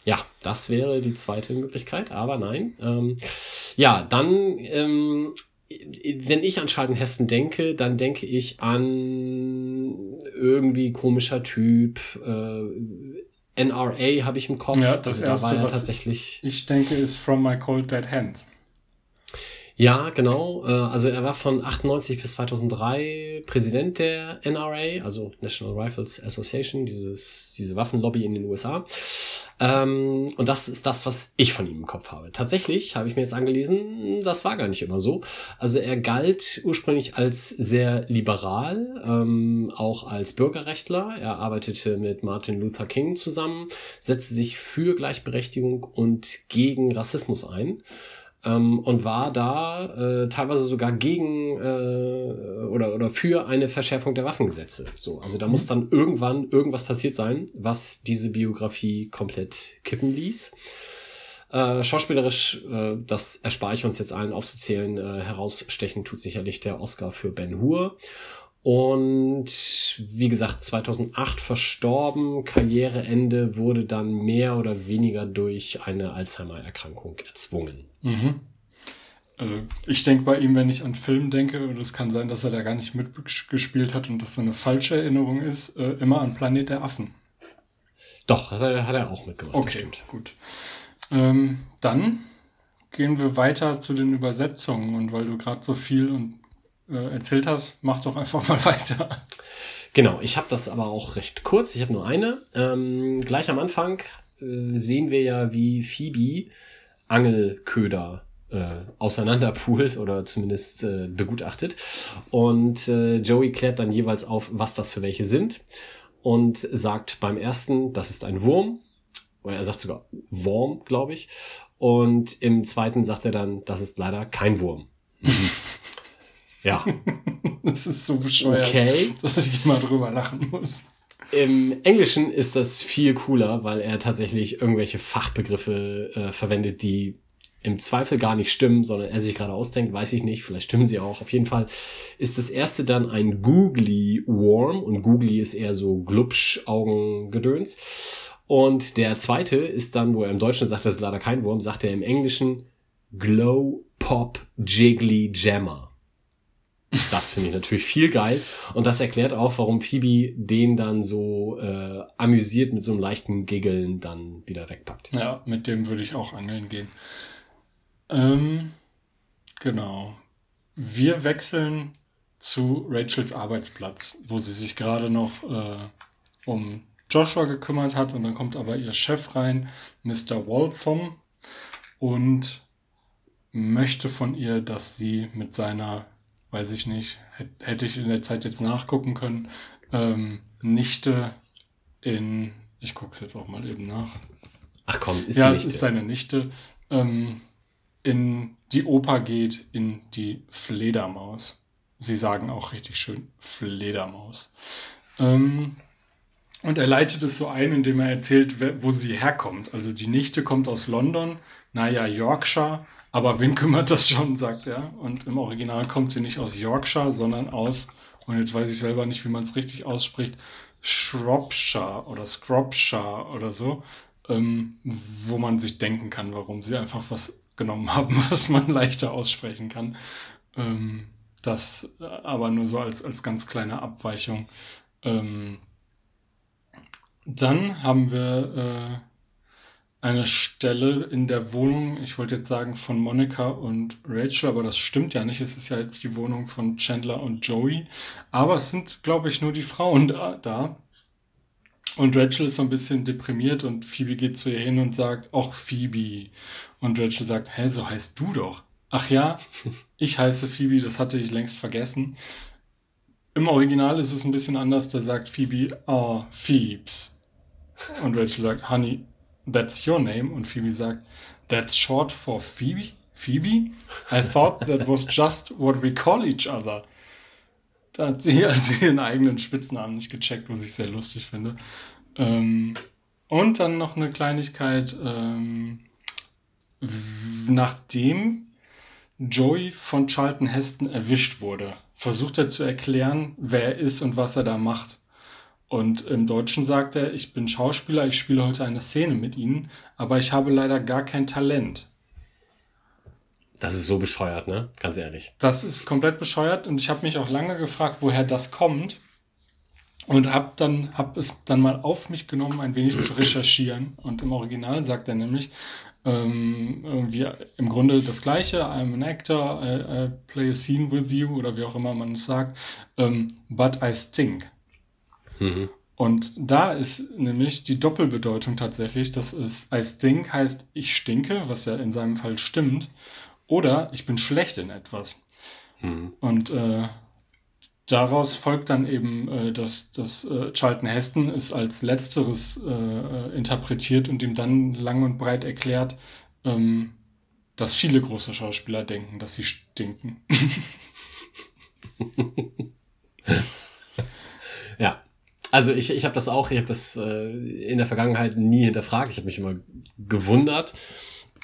Ja, das wäre die zweite Möglichkeit, aber nein. Ähm, ja, dann ähm, wenn ich an Charlton Heston denke, dann denke ich an irgendwie komischer Typ. Äh, NRA habe ich im Kopf. Ja, das also, erste, was tatsächlich ich denke, ist From My Cold Dead Hands. Ja, genau. Äh, also er war von 98 bis 2003 Präsident der NRA, also National Rifles Association, dieses, diese Waffenlobby in den USA. Ähm, und das ist das, was ich von ihm im Kopf habe. Tatsächlich habe ich mir jetzt angelesen, das war gar nicht immer so. Also er galt ursprünglich als sehr liberal, ähm, auch als Bürgerrechtler. Er arbeitete mit Martin Luther King zusammen, setzte sich für Gleichberechtigung und gegen Rassismus ein ähm, und war da äh, teilweise sogar gegen äh, oder, oder für eine Verschärfung der Waffengesetze. So, also da muss mhm. dann irgendwann irgendwas passiert sein, was diese Biografie komplett kippen ließ. Äh, schauspielerisch, äh, das erspare ich uns jetzt allen aufzuzählen, äh, herausstechen tut sicherlich der Oscar für Ben Hur. Und wie gesagt, 2008 verstorben, Karriereende wurde dann mehr oder weniger durch eine Alzheimer-Erkrankung erzwungen. Mhm. Also ich denke bei ihm, wenn ich an Film denke, und es kann sein, dass er da gar nicht mitgespielt hat und das so eine falsche Erinnerung ist, äh, immer an Planet der Affen. Doch, hat er, hat er auch mitgemacht. Okay, gut. Ähm, dann gehen wir weiter zu den Übersetzungen und weil du gerade so viel und äh, erzählt hast, mach doch einfach mal weiter. Genau, ich habe das aber auch recht kurz. Ich habe nur eine. Ähm, gleich am Anfang äh, sehen wir ja, wie Phoebe Angelköder äh, auseinanderpoolt oder zumindest äh, begutachtet. Und äh, Joey klärt dann jeweils auf, was das für welche sind. Und sagt beim ersten, das ist ein Wurm. Oder er sagt sogar Wurm, glaube ich. Und im zweiten sagt er dann, das ist leider kein Wurm. Ja. das ist so bescheuert, okay. dass ich immer drüber lachen muss. Im Englischen ist das viel cooler, weil er tatsächlich irgendwelche Fachbegriffe äh, verwendet, die im Zweifel gar nicht stimmen, sondern er sich gerade ausdenkt, weiß ich nicht, vielleicht stimmen sie auch. Auf jeden Fall ist das erste dann ein Googly Worm und Googly ist eher so Glubsch Augengedöns. Und der zweite ist dann, wo er im Deutschen sagt, das ist leider kein Wurm, sagt er im Englischen Glow Pop Jiggly Jammer. Das finde ich natürlich viel geil. Und das erklärt auch, warum Phoebe den dann so äh, amüsiert mit so einem leichten Giggeln dann wieder wegpackt. Ja, mit dem würde ich auch angeln gehen. Ähm, genau. Wir wechseln zu Rachels Arbeitsplatz, wo sie sich gerade noch äh, um Joshua gekümmert hat und dann kommt aber ihr Chef rein, Mr. Waltham, und möchte von ihr, dass sie mit seiner weiß ich nicht, hätte ich in der Zeit jetzt nachgucken können, ähm, Nichte in, ich gucke es jetzt auch mal eben nach. Ach komm, ist Ja, es ist seine Nichte, ähm, in die Oper geht in die Fledermaus. Sie sagen auch richtig schön Fledermaus. Ähm, und er leitet es so ein, indem er erzählt, wo sie herkommt. Also die Nichte kommt aus London, naja, Yorkshire, aber wen kümmert das schon, sagt er. Und im Original kommt sie nicht aus Yorkshire, sondern aus, und jetzt weiß ich selber nicht, wie man es richtig ausspricht, Shropshire oder Scropshire oder so, ähm, wo man sich denken kann, warum sie einfach was genommen haben, was man leichter aussprechen kann. Ähm, das aber nur so als, als ganz kleine Abweichung. Ähm, dann haben wir äh, eine Stelle in der Wohnung, ich wollte jetzt sagen von Monica und Rachel, aber das stimmt ja nicht. Es ist ja jetzt die Wohnung von Chandler und Joey. Aber es sind, glaube ich, nur die Frauen da. da. Und Rachel ist so ein bisschen deprimiert und Phoebe geht zu ihr hin und sagt, ach Phoebe. Und Rachel sagt, hä, so heißt du doch. Ach ja, ich heiße Phoebe, das hatte ich längst vergessen. Im Original ist es ein bisschen anders, da sagt Phoebe, oh, Phoebes. Und Rachel sagt, Honey, that's your name. Und Phoebe sagt, that's short for Phoebe? Phoebe? I thought that was just what we call each other. Da hat sie also ihren eigenen Spitznamen nicht gecheckt, was ich sehr lustig finde. Ähm, und dann noch eine Kleinigkeit, ähm, nachdem Joey von Charlton Heston erwischt wurde, versucht er zu erklären, wer er ist und was er da macht. Und im Deutschen sagt er, ich bin Schauspieler, ich spiele heute eine Szene mit Ihnen, aber ich habe leider gar kein Talent. Das ist so bescheuert, ne? Ganz ehrlich. Das ist komplett bescheuert und ich habe mich auch lange gefragt, woher das kommt und habe dann hab es dann mal auf mich genommen, ein wenig zu recherchieren. Und im Original sagt er nämlich ähm, irgendwie im Grunde das Gleiche: I'm an actor, I, I, play a scene with you oder wie auch immer man es sagt, ähm, but I stink. Mhm. Und da ist nämlich die Doppelbedeutung tatsächlich, dass es I stink heißt, ich stinke, was ja in seinem Fall stimmt, oder ich bin schlecht in etwas. Mhm. Und äh, daraus folgt dann eben, äh, dass, dass äh, Charlton Heston es als letzteres äh, äh, interpretiert und ihm dann lang und breit erklärt, ähm, dass viele große Schauspieler denken, dass sie stinken. Also ich, ich habe das auch, ich habe das äh, in der Vergangenheit nie hinterfragt. Ich habe mich immer gewundert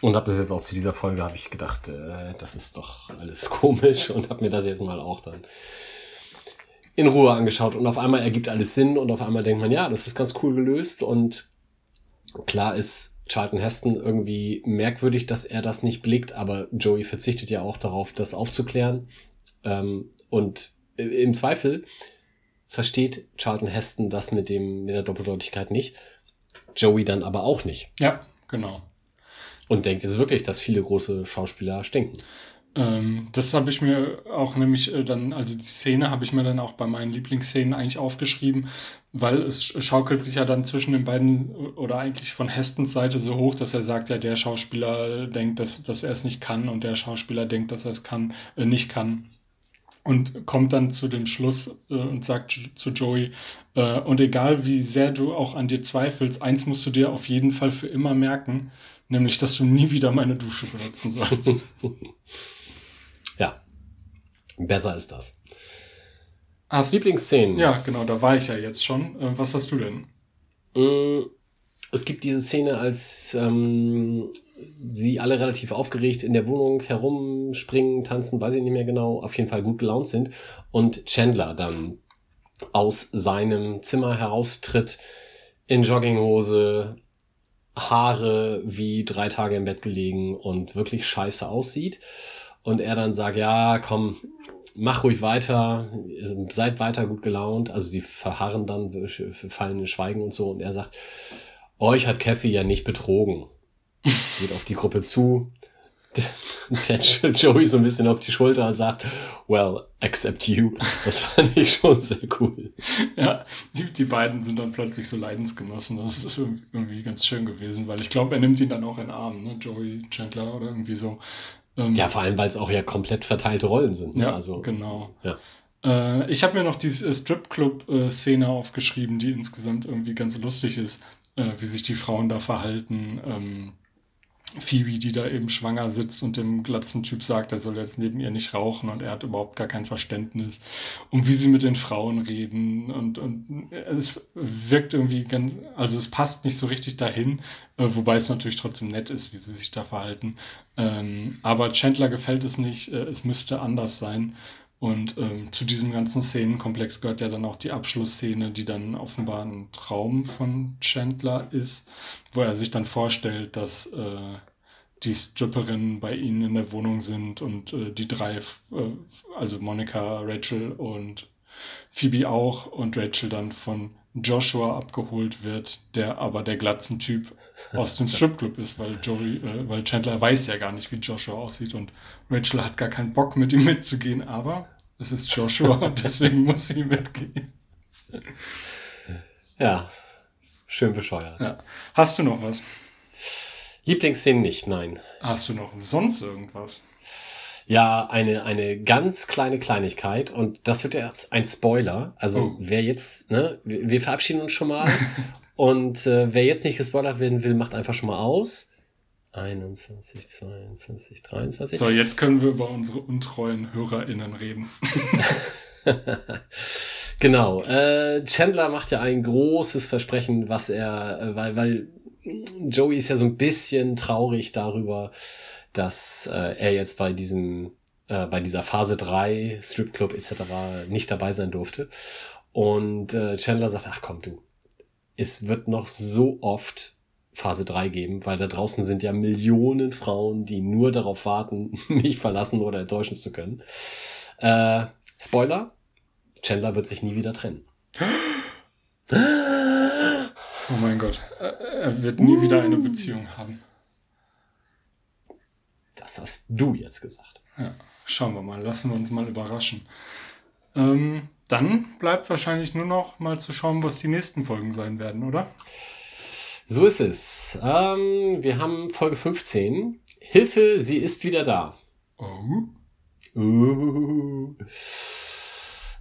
und habe das jetzt auch zu dieser Folge, habe ich gedacht, äh, das ist doch alles komisch und habe mir das jetzt mal auch dann in Ruhe angeschaut. Und auf einmal ergibt alles Sinn und auf einmal denkt man, ja, das ist ganz cool gelöst und klar ist Charlton Heston irgendwie merkwürdig, dass er das nicht blickt, aber Joey verzichtet ja auch darauf, das aufzuklären. Ähm, und im Zweifel versteht Charlton Heston das mit dem, mit der Doppeldeutigkeit nicht. Joey dann aber auch nicht. Ja, genau. Und denkt jetzt wirklich, dass viele große Schauspieler stinken. Ähm, das habe ich mir auch nämlich äh, dann, also die Szene habe ich mir dann auch bei meinen Lieblingsszenen eigentlich aufgeschrieben, weil es schaukelt sich ja dann zwischen den beiden oder eigentlich von Hestons Seite so hoch, dass er sagt, ja, der Schauspieler denkt, dass, dass er es nicht kann und der Schauspieler denkt, dass er es kann, äh, nicht kann und kommt dann zu dem Schluss äh, und sagt zu Joey, äh, und egal wie sehr du auch an dir zweifelst, eins musst du dir auf jeden Fall für immer merken, nämlich, dass du nie wieder meine Dusche benutzen sollst. ja, besser ist das. Hast, Lieblingsszenen. Ja, genau, da war ich ja jetzt schon. Äh, was hast du denn? Mm, es gibt diese Szene, als ähm, sie alle relativ aufgeregt in der Wohnung herumspringen, tanzen, weiß ich nicht mehr genau, auf jeden Fall gut gelaunt sind und Chandler dann aus seinem Zimmer heraustritt in Jogginghose, Haare wie drei Tage im Bett gelegen und wirklich scheiße aussieht. Und er dann sagt, ja, komm, mach ruhig weiter, seid weiter gut gelaunt. Also sie verharren dann, fallen in Schweigen und so. Und er sagt, euch hat Kathy ja nicht betrogen. Geht auf die Gruppe zu. tätschelt Joey so ein bisschen auf die Schulter und sagt, well, except you. Das fand ich schon sehr cool. Ja, die, die beiden sind dann plötzlich so Leidensgenossen. Das ist irgendwie ganz schön gewesen, weil ich glaube, er nimmt ihn dann auch in den Arm, ne? Joey Chandler oder irgendwie so. Ähm, Ja, vor allem, weil es auch ja komplett verteilte Rollen sind. Ne? ja, also, genau. ja. Äh, ich habe mir noch diese äh, Stripclub-Szene aufgeschrieben, die insgesamt irgendwie ganz lustig ist, äh, wie sich die Frauen da verhalten. Ähm, Phoebe, die da eben schwanger sitzt und dem glatzen Typ sagt, er soll jetzt neben ihr nicht rauchen und er hat überhaupt gar kein Verständnis. Und wie sie mit den Frauen reden und, und es wirkt irgendwie ganz, also es passt nicht so richtig dahin, äh, wobei es natürlich trotzdem nett ist, wie sie sich da verhalten. Ähm, aber Chandler gefällt es nicht, äh, es müsste anders sein. Und ähm, zu diesem ganzen Szenenkomplex gehört ja dann auch die Abschlussszene, die dann offenbar ein Traum von Chandler ist, wo er sich dann vorstellt, dass äh, die Stripperinnen bei ihnen in der Wohnung sind und äh, die drei, äh, also Monika, Rachel und Phoebe auch und Rachel dann von Joshua abgeholt wird, der aber der glatzen Typ aus dem Stripclub ist, weil Joey, äh, weil Chandler weiß ja gar nicht, wie Joshua aussieht und Rachel hat gar keinen Bock mit ihm mitzugehen, aber es ist Joshua und deswegen muss sie mitgehen. ja, schön bescheuert. Ja. Hast du noch was? Lieblingsszenen nicht, nein. Hast du noch sonst irgendwas? Ja, eine, eine ganz kleine Kleinigkeit und das wird jetzt ein Spoiler. Also Oh. wer jetzt, ne, wir, wir verabschieden uns schon mal und äh, wer jetzt nicht gespoilert werden will, macht einfach schon mal aus. 21, 22, 23. So, jetzt können wir über unsere untreuen HörerInnen reden. Genau. Äh, Chandler macht ja ein großes Versprechen, was er, äh, weil, weil Joey ist ja so ein bisschen traurig darüber, dass äh, er jetzt bei diesem, äh, bei dieser Phase 3 Stripclub etc. nicht dabei sein durfte. Und äh, Chandler sagt, ach komm du, es wird noch so oft Phase 3 geben, weil da draußen sind ja Millionen Frauen, die nur darauf warten, mich verlassen oder enttäuschen zu können. Äh, Spoiler, Chandler wird sich nie wieder trennen. Oh mein Gott, er wird nie wieder eine Beziehung haben. Das hast du jetzt gesagt. Ja, schauen wir mal, lassen wir uns mal überraschen. Ähm, dann bleibt wahrscheinlich nur noch mal zu schauen, was die nächsten Folgen sein werden, oder? So ist es. Ähm, wir haben Folge 15. Hilfe, sie ist wieder da. Oh. Uh.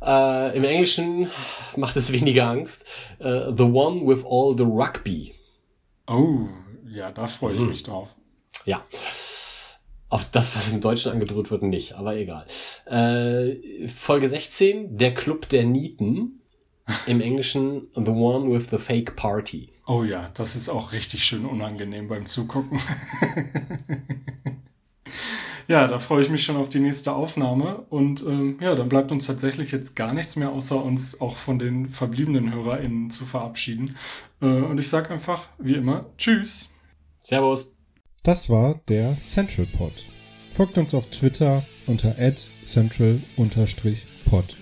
Äh, Im Englischen macht es weniger Angst. Äh, the one with all the rugby. Oh, ja, da freue ich mich drauf. Ja. Auf das, was im Deutschen angedroht wird, nicht, aber egal. Äh, Folge 16, der Club der Nieten. Im Englischen The One with the Fake Party. Oh ja, das ist auch richtig schön unangenehm beim Zugucken. ja, da freue ich mich schon auf die nächste Aufnahme. Und ähm, ja, dann bleibt uns tatsächlich jetzt gar nichts mehr, außer uns auch von den verbliebenen HörerInnen zu verabschieden. Äh, und ich sage einfach, wie immer, Tschüss. Servus. Das war der Central Pod. Folgt uns auf Twitter unter central-pod.